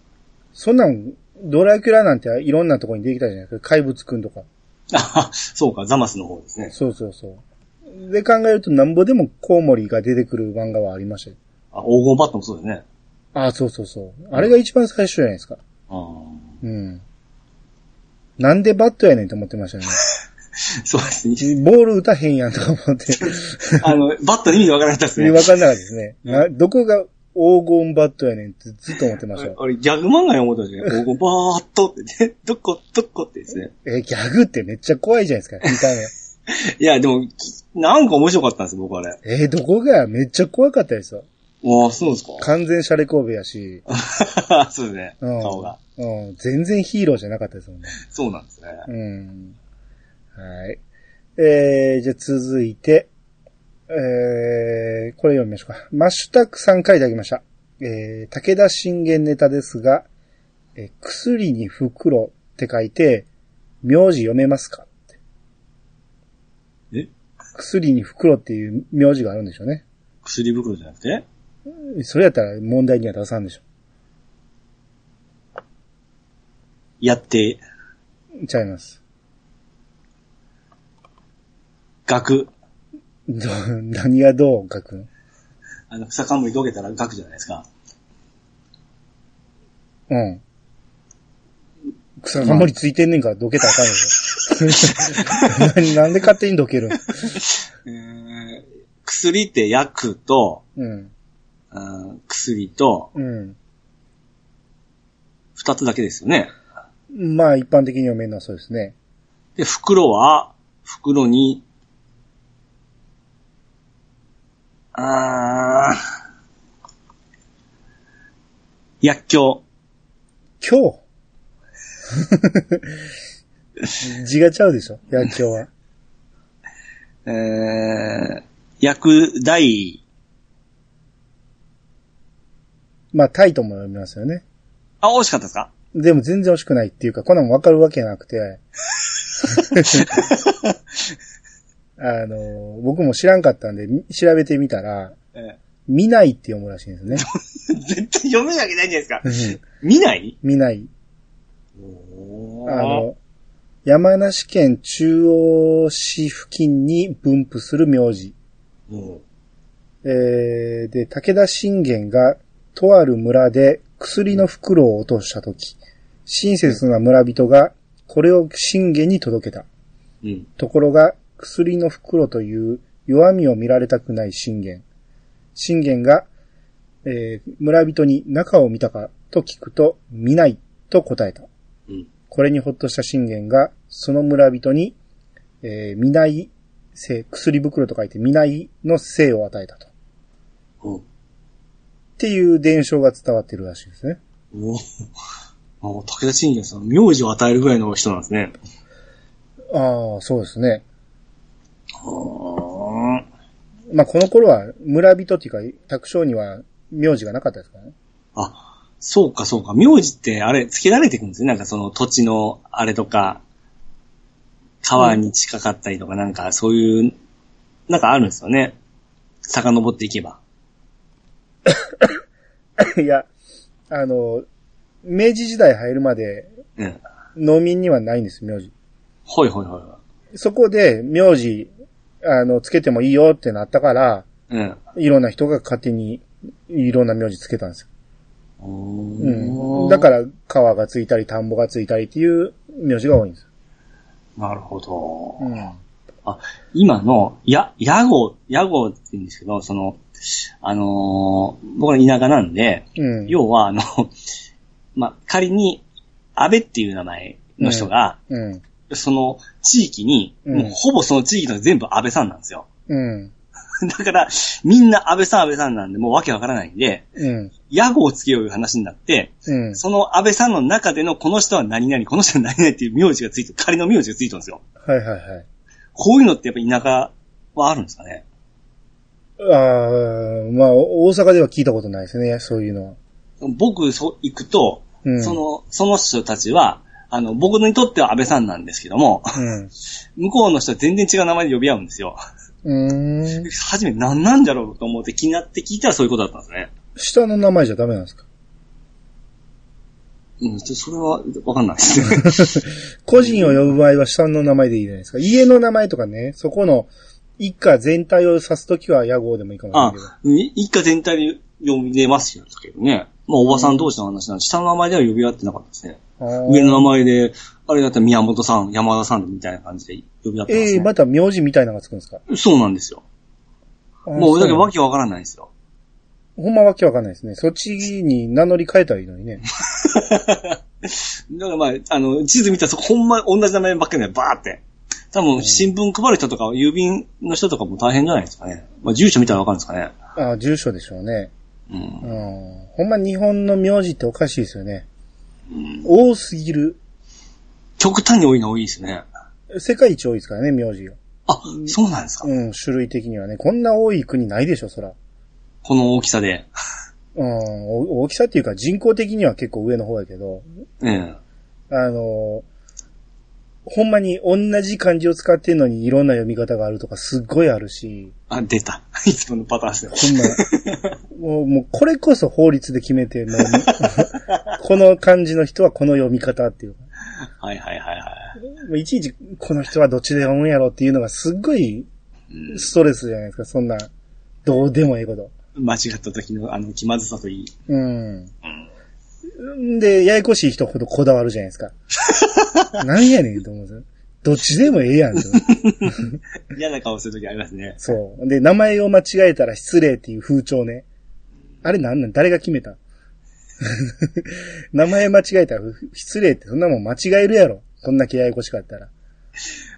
そんなん、ドラキュラなんていろんなとこにできたじゃないですか。怪物くんとか。あ、そうか、ザマスの方ですね。そうそうそう。で考えるとなんぼでもコウモリが出てくる漫画はありましたよ。あ、黄金バットもそうですね。ああ、そうそうそう。あれが一番最初じゃないですか。あーうん。なんでバットやねんと思ってましたよね。*laughs* そうですね。ボール打たへんやんとか思って。*laughs* あの、バットの意味がわからなかったですね。わかんなかったですね。などこが黄金バットやねんってずっと思ってましたよ。あれ、ギャグ漫画に思ったんですね。黄金バーッとってね、どこ、どこってですね。え、ギャグってめっちゃ怖いじゃないですか、見た目。いや、でも、きなんか面白かったんですよ、僕あれ。えどこがめっちゃ怖かったですよ。ああ、そうですか。完全シャレ神戸やし、*laughs* そうですね、うん顔が。うん、全然ヒーローじゃなかったですもんね。そうなんですね。うん。はい。えー、じゃあ続いて、えー、これ読みましょうか。マッシュタックさんからいただきました。えー、武田信玄ネタですが、えー薬に袋って書いて、名字読めますか？え薬に袋っていう名字があるんでしょうね。薬袋じゃなくて？それやったら問題には出さんでしょ。やって、ちゃいます。学。ど何がどう書くのあの、草冠どけたら学じゃないですか。うん。草がりついてんねんからどけたらあかんよ。*laughs* 何なんで勝手にどけるん？*laughs* えー薬って薬と、うん。うん薬と、うん。二つだけですよね。まあ一般的に読めるのはそうですね。で、袋は、袋に、あー、薬莢。今日 *laughs* 字がちゃうでしょ？薬莢は。*laughs* えー、薬大、まあタイとも読みますよね。あ、惜しかったですか？でも全然惜しくないっていうか、こんなもんわかるわけなくて。*laughs* あの、僕も知らんかったんで、み調べてみたら、え見ないって読むらしいんですね。ー *laughs* 絶対読めるわけないじゃないですか。うん見ない？見ない。おあの、山梨県中央市付近に分布する名字。うんえー、で、武田信玄が、とある村で薬の袋を落としたとき、親切な村人が、これを信玄に届けた。うん。ところが、薬の袋という弱みを見られたくない信玄。信玄が、えー村人に中を見たかと聞くと、見ないと答えた。うん。これにほっとした信玄が、その村人に、えー見ない性、薬袋と書いて見ないの性を与えたと。うん。っていう伝承が伝わってるらしいですね。おお武田信玄さん、名字を与えるぐらいの人なんですね。ああ、そうですね。はまあ、この頃は村人っていうか、卓章には名字がなかったですからね。あ、そうかそうか。名字ってあれ、付けられていくんですね。なんかその土地のあれとか、川に近かったりとか、なんかそういう、なんかあるんですよね。遡っていけば。*coughs* いや、あの、明治時代入るまでうん。農民にはないんです、名字。ほいほいほいほそこで名字、あの、つけてもいいよってなったから、い。うん。いろんな人が勝手にいろんな名字つけたんですよ。ううん。だから、川がついたり、田んぼがついたりっていう名字が多いんです。なるほど。うん。あ、今の、や、屋号、屋号って言うんですけど、その、あのー僕の田舎なんで、うん。要は、あの、まあ、仮に、安倍っていう名前の人が、うん。その地域に、うんもうほぼその地域の全部安倍さんなんですよ。うん。*laughs* だから、みんな安倍さん安倍さんなんで、もうわけわからないんで、うん。屋号をつけよういう話になって、うん。その安倍さんの中でのこの人は何々、この人は何々っていう名字がついてる、仮の名字がついてるんですよ。はいはいはい。こういうのってやっぱ田舎はあるんですかね？ああ、まあ、お大阪では聞いたことないですね、そういうのは。僕、そう、行くと、うん。その、その人たちは、あの、僕にとっては安倍さんなんですけども、うん。*laughs* 向こうの人は全然違う名前で呼び合うんですよ。うーん。初め何なんだろうと思って気になって聞いたらそういうことだったんですね。下の名前じゃダメなんですか？うん、ちょそれはわかんないですね。*laughs* 個人を呼ぶ場合は下の名前でいいじゃないですか。家の名前とかね、そこの一家全体を指すときは屋号でもいいかもしれなあいけど。、い一家全体で呼び出ますけどね。まあ、おばさん同士の話なんで、下の名前では呼び合ってなかったですね。上の名前で、あれだったら宮本さん、山田さんみたいな感じで呼び合ってますええね。また名字みたいなのがつくんですか？そうなんですよ。もう、だけわけわからないんですよ。ほんまわけわかんないですね。そっちに名乗り変えたらいいのにね。*laughs* だからまあ、あの、地図見たらそこほんま同じ名前ばっかりでバーって。多分、新聞配る人とか、郵便の人とかも大変じゃないですかね。まあ、住所見たらわかるんですかね。ああ、住所でしょうね。うんう。ん。ほんま日本の名字っておかしいですよね。多すぎる。極端に多いの多いですね。世界一多いですからね、名字が。あ、そうなんですか。うん、種類的にはね。こんな多い国ないでしょ、そら。この大きさで。うん、お大きさっていうか人口的には結構上の方やけど、ええ。あの、ほんまに同じ漢字を使ってんのにいろんな読み方があるとかすっごいあるし、あ、出た。いつものパターンですね。ほんま、もう、もうこれこそ法律で決めて、もう、この漢字の人はこの読み方っていう。*laughs* はいはいはいはい。いちいちこの人はどっちで思うんやろっていうのがすっごいうんストレスじゃないですか、そんな、どうでもええこと。間違った時のあの気まずさといい。うん。うん。で、ややこしい人ほどこだわるじゃないですか。*laughs* なんやねんと思うんですよ。どっちでもええやんと。*laughs* 嫌な顔する時ありますね。そう。で、名前を間違えたら失礼っていう風潮ね。あれなんなん？誰が決めた？*laughs* 名前間違えたら失礼ってそんなもん間違えるやろ。こんだけややこしかったら。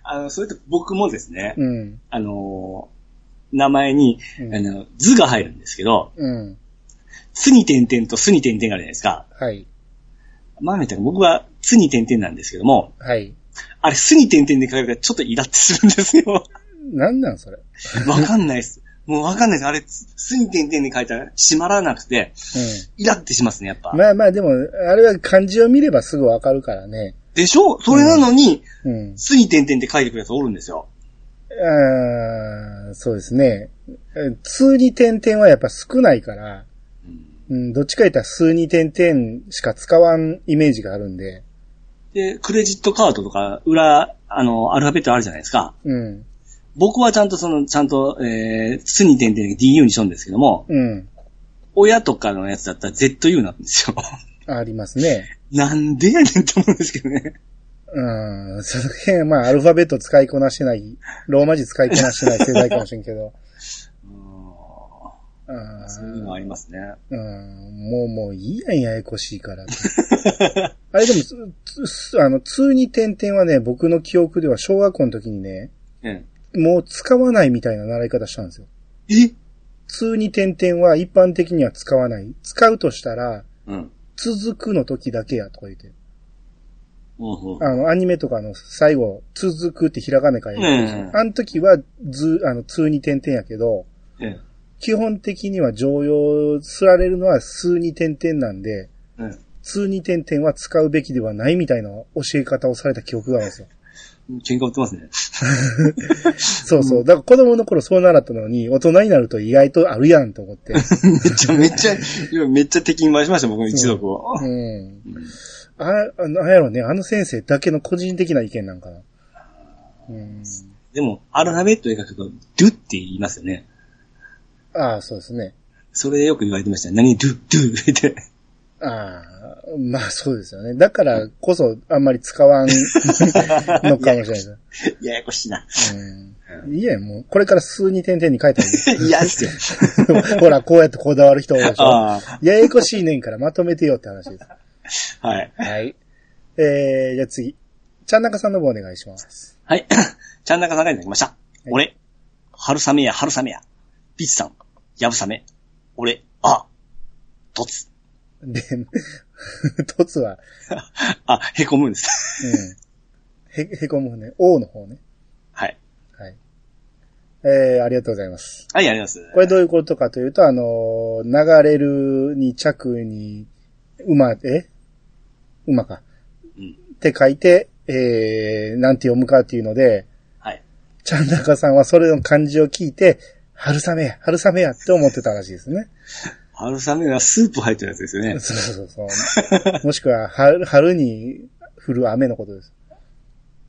あの、それと僕もですね、うん。あのー名前に、うんあの、図が入るんですけど、うん。つに点々とすに点々があるじゃないですか。はい。まあ、みたいな僕はつに点々なんですけども、はい。あれ、すに点々で書かれたらちょっとイラってするんですよ。なんなんそれ。*laughs* わかんないです。もうわかんないです。あれ、つすに点々で書いたら閉まらなくて、イラってしますね、やっぱ。うん。まあまあでも、あれは漢字を見ればすぐわかるからね。でしょ？それなのに、うん。すに点々って書いてくるやつおるんですよ。あーそうですね。え通に点々はやっぱ少ないから、うんうん、どっちか言ったら数に点々しか使わんイメージがあるんで、で、クレジットカードとか、裏、あの、アルファベットあるじゃないですか。うん。僕はちゃんとその、ちゃんと、えー、つに点々で DU にしようんですけども、うん。親とかのやつだったら ZU なんですよ。ありますね。なんでやねんって思うんですけどね。うん。その辺はまあアルファベット使いこなしてない、ローマ字使いこなしてない世代かもしれんけど。*laughs* うんうんそういうのありますね。うん。もうもういいやん、ややこしいから。*laughs* あれでも、つつあの、通に点々はね、僕の記憶では小学校の時にね、えもう使わないみたいな習い方したんですよ。え？通に点々は一般的には使わない。使うとしたら、うん。続くの時だけやとか言って。うんうんあの、アニメとかの最後、続くってひらがな書いてるんですようんあの時は、ず、あの、通に点々やけど、ええ基本的には常用すられるのは数に点々なんで、うん通に点々は使うべきではないみたいな教え方をされた記憶があるんですよ。喧嘩売ってますね。*laughs* そうそう。だから子供の頃そう習ったのに、大人になると意外とあるやんと思って。*laughs* めっちゃめっちゃ、今めっちゃ敵に回しました、僕の一族を。うん。あ、あなんやろね、あの先生だけの個人的な意見なんかな。うん。でも、アルファベットで書くと、ドゥって言いますよね。ああ、そうですね。それよく言われてましたね。何ドゥ、ドゥって。ああ、まあそうですよね。だからこそあんまり使わんのかもしれないです。*laughs* ややこしいな。うん。いいや、もう、これから数に点々に書いたらいい。嫌ですよ。*laughs* ほら、こうやってこだわる人多いでしょ。ああ。ややこしいねんからまとめてよって話です。*laughs* はい。はい。えー、じゃあ次。ちゃんなかさんの方お願いします。はい。ちゃんなかさんがいただきました。い俺、春雨や春雨や。ピッチさん、やぶさめ。俺、あ、とつ。で、とつは、あ、へこむんです。うん。へ、へこむね。王の方ね。はい。はい。えー、ありがとうございます。はい、あります。これどういうことかというと、あのー流れるに着に、馬、え？馬か。うん。って書いて、えー、なんて読むかっていうので、はい。ちゃんなかさんはそれの漢字を聞いて、春雨や、春雨やって思ってたらしいですね。春雨はスープ入ってるやつですよね。そうそうそう。もしくは、春、春に降る雨のことです。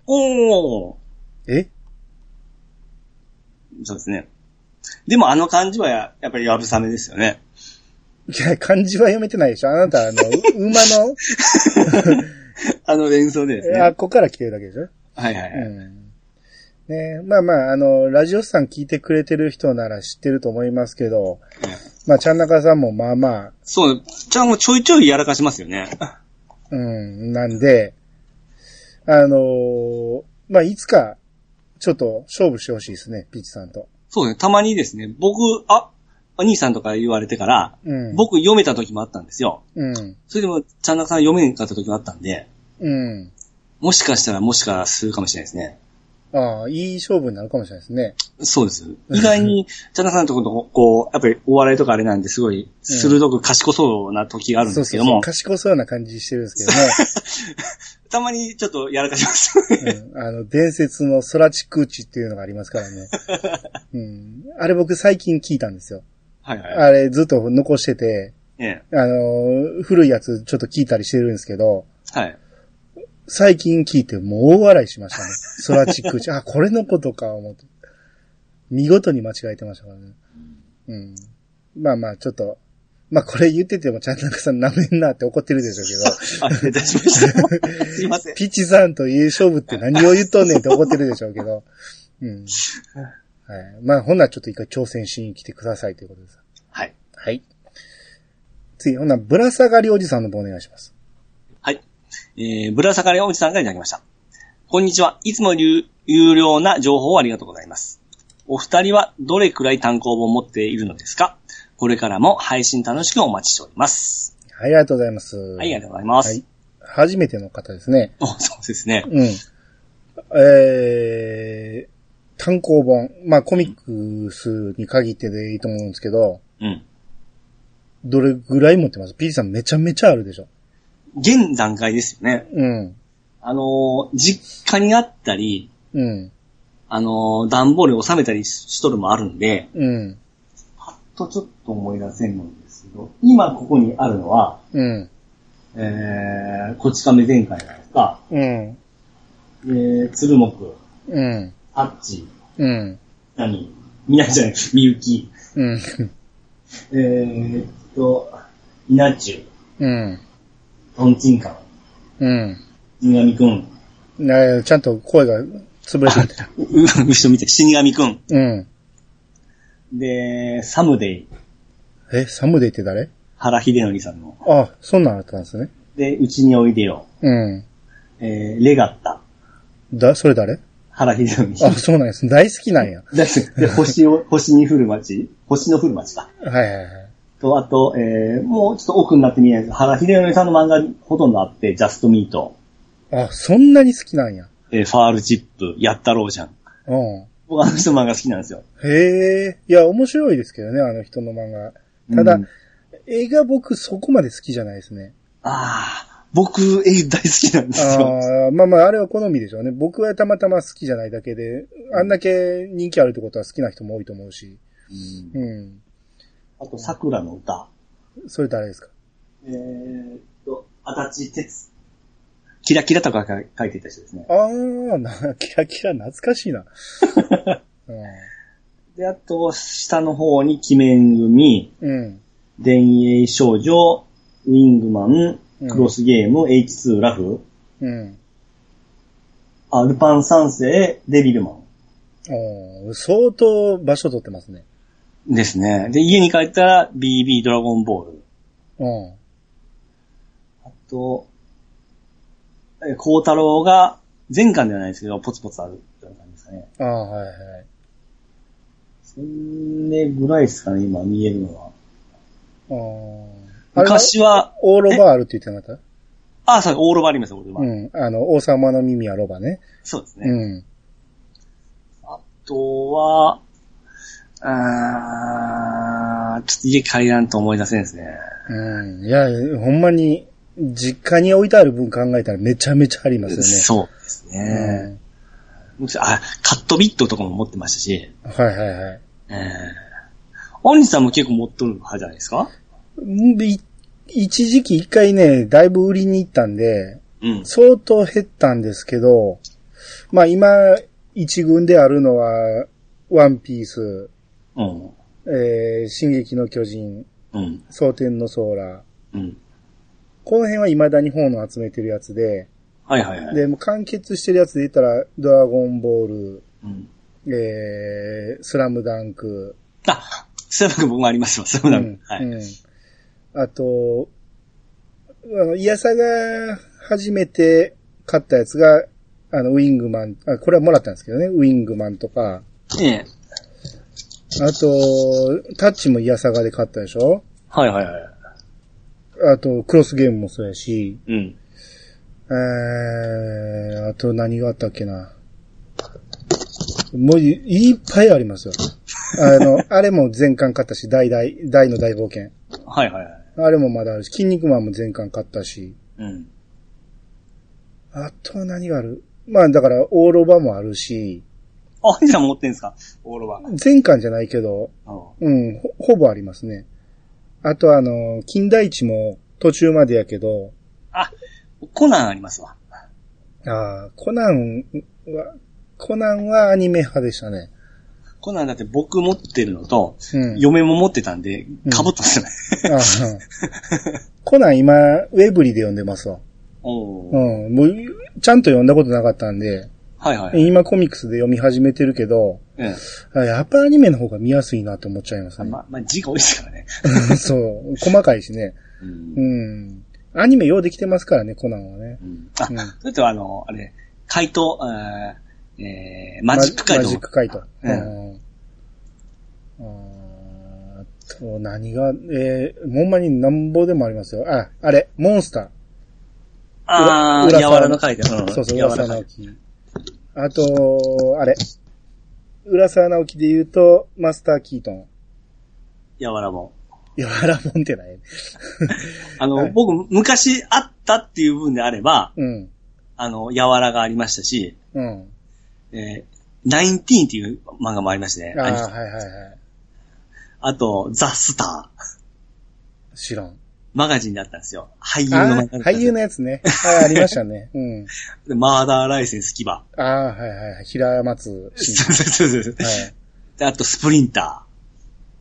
おー。え？そうですね。でもあの漢字はややっぱりやぶさめですよね。いや、漢字は読めてないでしょあなた、あの、う馬の、*laughs* あの連想でですね。あっこから来てるだけでしょ？はいはいはい。うん。ねまあまあ、あの、ラジオさん聞いてくれてる人なら知ってると思いますけど、まあ、ちゃんなかさんもまあまあ、そう、ちゃんもちょいちょいやらかしますよね。うん、なんで、あのーまあ、いつか、ちょっと勝負してほしいですね、ピッチさんと。そうね。たまにですね、僕、あ、お兄さんとか言われてから、うん。僕読めた時もあったんですよ。うん。それでも、ちゃんなかさん読めんかった時もあったんで、うん。もしかしたらもしかするかもしれないですね。ああ、いい勝負になるかもしれないですね。そうです。意外に、ちゃんなかさんのところこう、やっぱりお笑いとかあれなんですごい、鋭く賢そうな時があるんですけども、賢そうな感じしてるんですけど *laughs* たまにちょっとやらかします。うん。あの、伝説の空地空地っていうのがありますからね。*laughs* うん。あれ僕最近聞いたんですよ。はいはい。あれずっと残してて、ええ。あの、古いやつちょっと聞いたりしてるんですけど、はい。最近聞いてもう大笑いしましたね。空チクチ。あ、これのことか、思って。見事に間違えてましたからね。うん。まあまあ、ちょっと、まあこれ言っててもちゃんとさん舐めんなって怒ってるでしょうけど。*laughs* あ、失礼いたしました。*laughs* すいません。ピッチさんといい勝負って何を言っとんねんって怒ってるでしょうけど。*laughs* うん。はい。まあ、ほんならちょっと一回挑戦しに来てくださいということです。はい。はい。次、ほんならぶら下がりおじさんの方お願いします。はい。えー、ぶら下がりおじさんからいただきました。こんにちは。いつも有有料な情報をありがとうございます。お二人はどれくらい単行本を持っているのですか？これからも配信楽しくお待ちしております。はい、ありがとうございます。はい、ありがとうございます。はい。初めての方ですね。お *laughs* そうですね。うん。えー、単行本。まあ、コミックスに限ってでいいと思うんですけど、うん。どれぐらい持ってます？ピーさんめちゃめちゃあるでしょ。現段階ですよね。うん。あのー実家にあったり、うん。あのー段ボールに収めたりしとるもあるんで、うん。パッとちょっと思い出せんのですけど、今ここにあるのは、うん。えー、こち亀前回なのか、うん。えー、鶴木、うん。ハッチ、うん。何、みなじゃない、みゆき、うん。えーっと、稲中、うん。トンチンカン、うん。死神くん、なちゃんと声が潰れてる。*laughs* う、後ろ見て、死神くん、うん。で、サムデイ、え、サムデイって誰？原秀則さんの、あ、そんなんあったんですね。で、うちにおいでよ、うん。えー、レガッタ、だ、それ誰？原秀則。あ、そうなんです。大好きなんや。で、で星を、*laughs* 星に降る街？星の降る街か。はいはいはい。と、あと、えー、もうちょっと奥になって見えないです原秀則さんの漫画ほとんどあって、ジャストミート、あ、そんなに好きなんや。えー、ファールチップ、やったろうじゃん。うん。僕あの人の漫画好きなんですよ。へえ。いや、面白いですけどね、あの人の漫画。ただ、うん映画僕そこまで好きじゃないですね。ああ、僕、絵大好きなんですよ。ああ、まあまあ、あれは好みでしょうね。僕はたまたま好きじゃないだけで、あんだけ人気あるってことは好きな人も多いと思うし。うんうん。あと、桜の歌。それ誰ですか？えーっと、足立鉄。キラキラとか書いていた人ですね。ああ、な、キラキラ懐かしいな。*laughs* うで、あと、下の方に、鬼面組、ん。うん。田園少女、ウィングマン、うんクロスゲーム、H2 ラフ、うん。アルパン三世、デビルマおー相当場所取ってますね。ン。ですね。で、家に帰ったら、BB ドラゴンボール。うん。あと、え、孝太郎が、全巻ではないですけど、ポツポツあるって感じですかね。ああ、はいはい。それぐらいですかね、今見えるのは。あー昔は、オーロバあるって言ってなかっあ、そう、オーロバありますよ、オーロバ。たうん。あの、王様の耳はロバね。そうですね。うん。あとは、あーちょっと家帰らんと思い出せんですね。うん。いや、ほんまに、実家に置いてある分考えたらめちゃめちゃありますよね。そうですね。あ、カットビットとかも持ってましたし、うん。はいはいはい。えー、アンリさんも結構持っとる派じゃないですか？んい一時期一回ね、だいぶ売りに行ったんで、うん。相当減ったんですけど、まあ今、一軍であるのは、ワンピース、うん。えー、進撃の巨人、うん。蒼天のソーラー。うん。この辺は未だに本を集めてるやつで、はいはいはい。で、もう完結してるやつで言ったら、ドラゴンボール、うん。えー、スラムダンク、あ、スラムダンク僕もありますよ、スラムダンク。はい。うん。あと、あの、イヤサが初めて買ったやつが、あの、ウィングマン、あ、これはもらったんですけどね、ウィングマンとか、ええ。あと、タッチもイヤサガで買ったでしょ？はいはいはい。あと、クロスゲームもそうやし、うん。えー、あと何があったっけな？もういいっぱいありますよ。*laughs* あの、あれも全巻買ったし、大大、大の大冒険。はいはいはい。あれもまだあるし、筋肉マンも全巻買ったし。うん。あとは何がある？まあだから、オーロバもあるし、あ、アンリさん持ってんすか？オーロバ。全巻じゃないけど、うん、ほほぼありますね。あとあの、金田一も途中までやけど、あ、コナンありますわ。ああ、コナンは、コナンはアニメ派でしたね。コナンだって僕持ってるのと、うん。嫁も持ってたんで、うん被ったんですよね。*laughs* コナン今、ウェブリで読んでますわ。うん。もう、ちゃんと読んだことなかったんで、はいはい。今コミックスで読み始めてるけど、うん。あやっぱアニメの方が見やすいなと思っちゃいますね。まあ、まあ、字が多いですからね。そう。細かいしね。うんうん。アニメようできてますからね、コナンはね。うんあ、うんそれとあの、あれ、怪盗、あーえー、マジック怪盗マジッ。クカイト。うんうんあーと、何が、えー、ほんまになんぼでもありますよ。あ、あれ、モンスター。あー、裏柔らの怪盗。うんそうそう、柔ら浦沢かい直樹。あと、あれ。浦沢直樹で言うと、マスター・キートン。柔らも。いや、あらもんってない。あの、はい僕、昔あったっていう分であれば、うん。あの、柔らがありましたし、うん。えー、ナインティーンっていう漫画もありましてね。あはいはいはい。あと、ザ・スター。知らん。マガジンだったんですよ。俳優ああの漫画だったんですよ俳優のやつね。ああ、ありましたね。*laughs* うん。でマーダーライセンス牙。ああ、はいはいはい。平松そう真そうそうそう。はい。であと、スプリンタ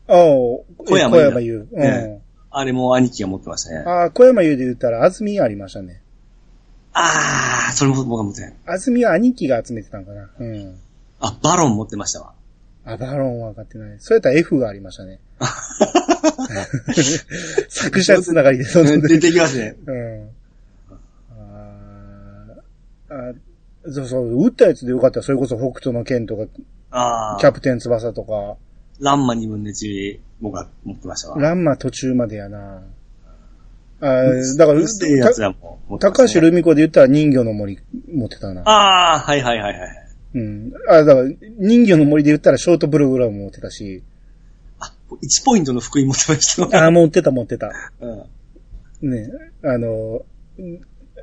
おう小山優小山優。うん。ねー。あれも兄貴が持ってましたね。ああ、小山優で言ったら、安住ありましたね。あー、それも僕が持ってない。安住は兄貴が集めてたんかな。うん。あ、バロン持ってましたわ。あ、バロンは分かってない。そうやったら F がありましたね。*laughs* 作者つながりで、その出てきますね。うん。あーあ、そうそう、撃ったやつでよかったら、それこそ北斗の剣とか、あー、キャプテン翼とか、ランマ2分の1、僕が持ってましたわ。ランマ途中までやな。あーだから、た高橋留美子で言ったら人魚の森持ってたな。あー、はいはいはいはい。うん。あ、だから、人魚の森で言ったらショートプログラム持ってたし、あ、1ポイントの福音持ってましたわ。あ、持ってた持ってた。うん。ね、あの、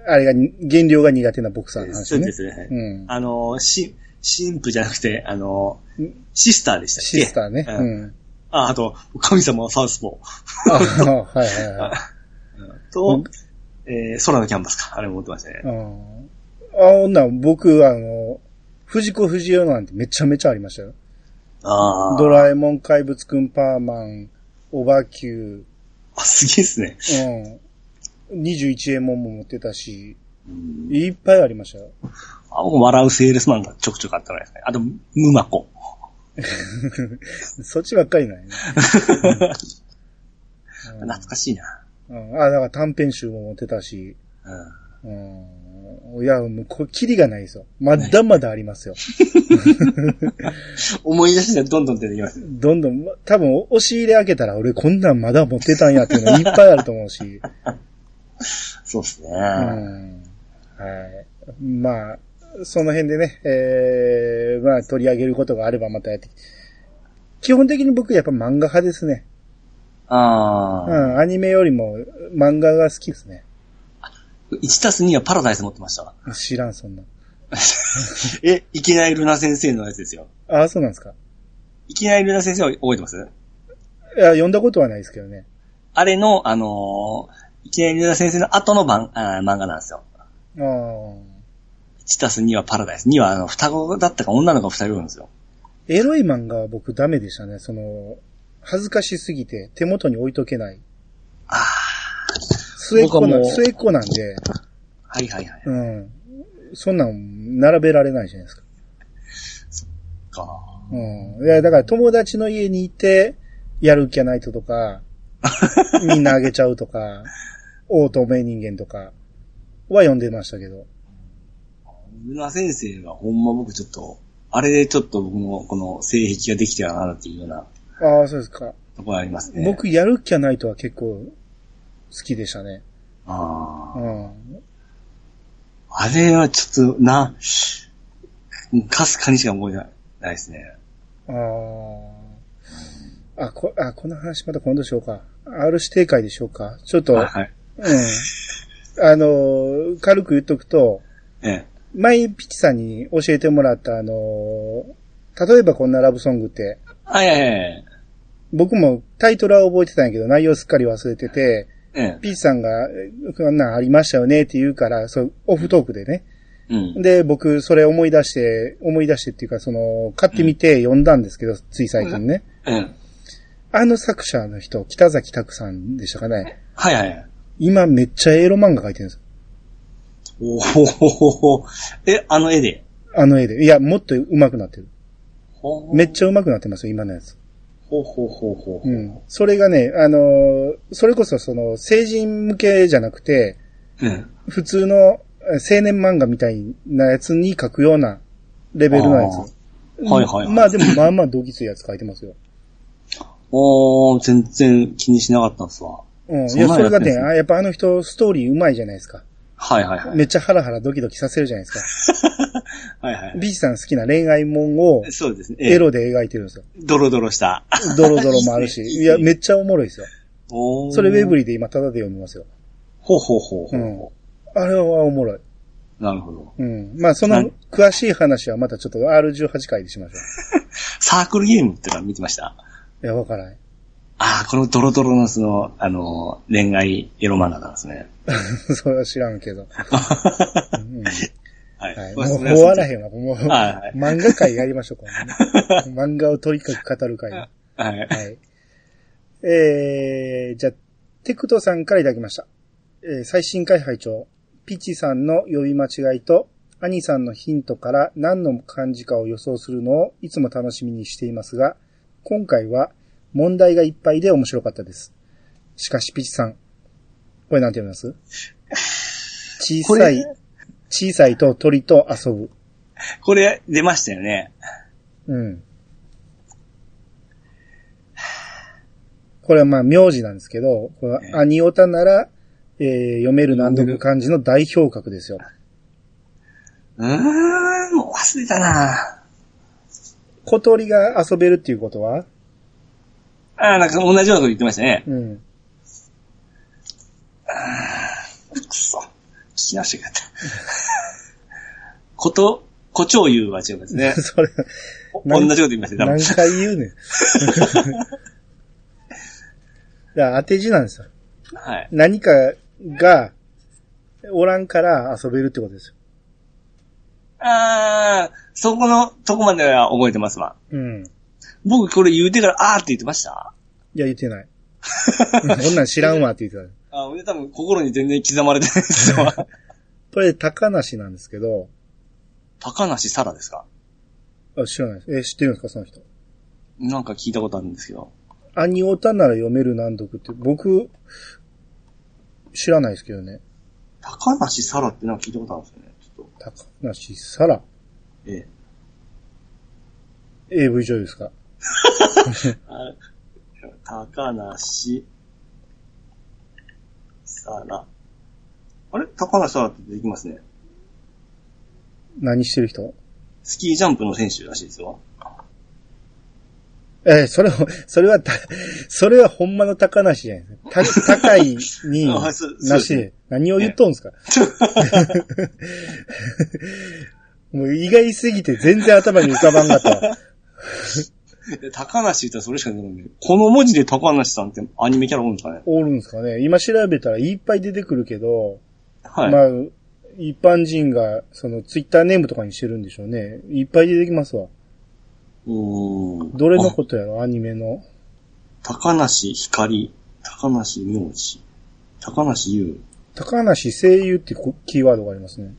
あれが、減量が苦手なボクサーの話ねそうで。すね。うん。あの、し、神父じゃなくて、あのん、シスターでしたっけ？シスターね。う。うんん。あ、あと、神様はサウスポあはいはいはい。*laughs* ー。と、えー、空のキャンバスか。あれも持ってましたね。うんあ、ほんなら僕、あの、藤子不二雄なんてめちゃめちゃありましたよ。あー。ドラえもん、怪物くん、パーマン、オバキュあ、すげえっすね。ー、うん。21円もんも持ってたし、うんいっぱいありましたよ。あ、僕笑うセールスマンがちょくちょくあったからですね。あと、ムマコ。*laughs* そっちばっかりなんやね。う *laughs* ん懐かしいな。うん、あ、だから短編集も持ってたし、うん。うん。いや、もう、これ、キリがないですよ。まだまだありますよ。*laughs* 思い出したらどんどん出てきます。どんどん、多分、押し入れ開けたら、俺こんなんまだ持ってたんやっていうのいっぱいあると思うし。そうですね。うん。はい。まあ、その辺でね、えー、まあ、取り上げることがあればまたやって。基本的に僕やっぱ漫画派ですね。ああ。うん、アニメよりも漫画が好きですね。1たす2はパラダイス持ってましたわ。知らん、そんな。*laughs* え、いきなりルナ先生のやつですよ。ああ、そうなんですか。いきなりルナ先生は覚えてます？いや、読んだことはないですけどね。あれの、あのーいきなりルナ先生の後の漫画なんですよ。ああ。1たす2はパラダイス。2はあの、双子だったか女の子2人いるんですよ。エロい漫画は僕ダメでしたね。その、恥ずかしすぎて手元に置いとけない。ああ。末っ子な、末っ子なんで、はいはいはい。うん。そんなん並べられないじゃないですか。か。うん。いや、だから友達の家にいて、やる気ゃないととか、*laughs* みんなあげちゃうとか、オートメ人間とかは読んでましたけど。ルナ先生がほんま僕ちょっと、あれでちょっと僕のこの性癖ができてたなっていうようなああ、そうですか。ところありますね。僕、やる気ゃないとは結構好きでしたね。ああ。うん。あれはちょっと、な、かすかにしか覚えてないですね。ああ。あ、こ、あ、この話また今度しようか。R 指定会でしようか。ちょっと、はい。うん。あの、軽く言っとくと、ええ。前ピッチさんに教えてもらったあの、例えばこんなラブソングって、はいはいはい。僕もタイトルは覚えてたんやけど内容すっかり忘れてて、ええ。ピッチさんが、えこんなんありましたよねって言うから、そう、オフトークでね、うん。で、僕、それ思い出して、思い出してっていうか、その、買ってみて読んだんですけど、つい最近ね。うん。あの作者の人、北崎拓さんでしたかね。はいはいはい。今めっちゃエロ漫画描いてるんですよ。おほえ、あの絵で？あの絵で。いや、もっと上手くなってる。ほめっちゃ上手くなってますよ、今のやつ。ほうほうほうほう。うん。それがね、あのーそれこそその、成人向けじゃなくて、うん。普通のえ青年漫画みたいなやつに描くようなレベルのやつ。はいはいはいまあでも、まあまあ、動機ついやつ描いてますよ。おー、全然気にしなかったんですわ。うん。いや、それがねあやっぱあの人、ストーリー上手いじゃないですか。はいはいはい。めっちゃハラハラドキドキさせるじゃないですか。*laughs* はいはい。ビーチさん好きな恋愛もんをそうですね。エロで描いてるんですよ。ドロドロした。ドロドロもあるし。*laughs* いや、めっちゃおもろいですよ。おーそれウェブリーで今タダで読みますよ。ほうほうほうほう。うんあれはおもろい。なるほど。うん。まあ、そなの詳しい話はまたちょっと R18 回でしましょ *laughs* サークルゲームってのは見てました？う。いや、わからない。ああ、このドロドロのその、あの、恋愛エロ漫画なんですね。*laughs* それは知らんけど。*laughs* うんはい。はい。まあもう終わらへんわ。もう、はいはい漫画会やりましょう、今度ね。*laughs* 漫画をとにかく語る会。ははい。い。えー、じゃあ、テクトさんからいただきました。えー最新回拝聴ピチさんの呼び間違いと、アニさんのヒントから何の漢字かを予想するのをいつも楽しみにしていますが、今回は問題がいっぱいで面白かったです。しかしピチさん、これなんて読みます？*laughs* 小こさいれ、小さいと鳥と遊ぶ。これ出ましたよね。うん。これはまあ名字なんですけど、このアニオタなら、えー読める難読漢字の代表格ですよ。うーん、もう忘れたな小鳥が遊べるっていうことはああ、なんか同じようなこと言ってましたね。うん。くそ。聞き直してくれた。こと、胡蝶優は違いますね。*laughs* それ、お同じこと言いましたね、多何分。回言うねん。*laughs* だ当て字なんですよ。はい。何かがおらんから遊べるってことですよ。ああ、そこのとこまでは覚えてますわ。うん。僕これ言うてから、あーって言ってました？いや、言ってない。うんこんなん知らんわって言ってた。あ俺多分心に全然刻まれてないですわ。*laughs* これ、高梨なんですけど、高梨沙羅ですか？あ知らないです。え、知ってるんですか、その人？なんか聞いたことあるんですけど。アニオタなら読める難読って、僕、知らないですけどね。高梨沙羅ってなんか聞いたことあるんですよね。ちょっと。高梨沙羅？ええ。AV 女優ですか？あ高梨沙羅。あれ？高梨沙羅って出てきますね。何してる人？スキージャンプの選手らしいですよ。えーそれを、それはた、それはほんまの高梨じゃないですか。た高いに、*laughs* なしで、何を言っとんすか？*laughs* もう意外すぎて全然頭に浮かばんかった高梨って言ったらそれしか出てこない。この文字で高梨さんってアニメキャラおるんですかね？おるんすかね今調べたらいっぱい出てくるけど、はい。まあ、一般人が、その、ツイッターネームとかにしてるんでしょうね。いっぱい出てきますわ。うーん。どれのあことやろ？アニメの。高梨光、高梨明治、高梨優。高梨声優ってこキーワードがありますね。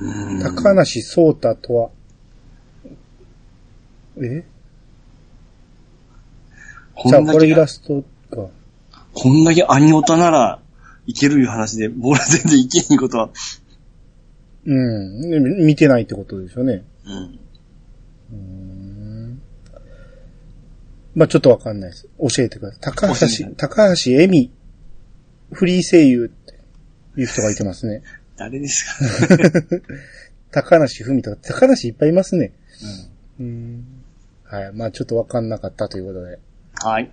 うーん高梨聡太とは。え？じゃあこれイラストか。こんだけアニオタならいけるいう話で、僕ら全然いけんことは。うん。で見てないってことでしょうね。うん。うーん。まあちょっとわかんないです。教えてください。高橋高橋恵美、フリー声優っていう人がいてますね。*laughs* 誰ですか、*laughs* 高梨文とか、高梨いっぱいいますね。うん、うーん。はい。まあちょっとわかんなかったということで。はい。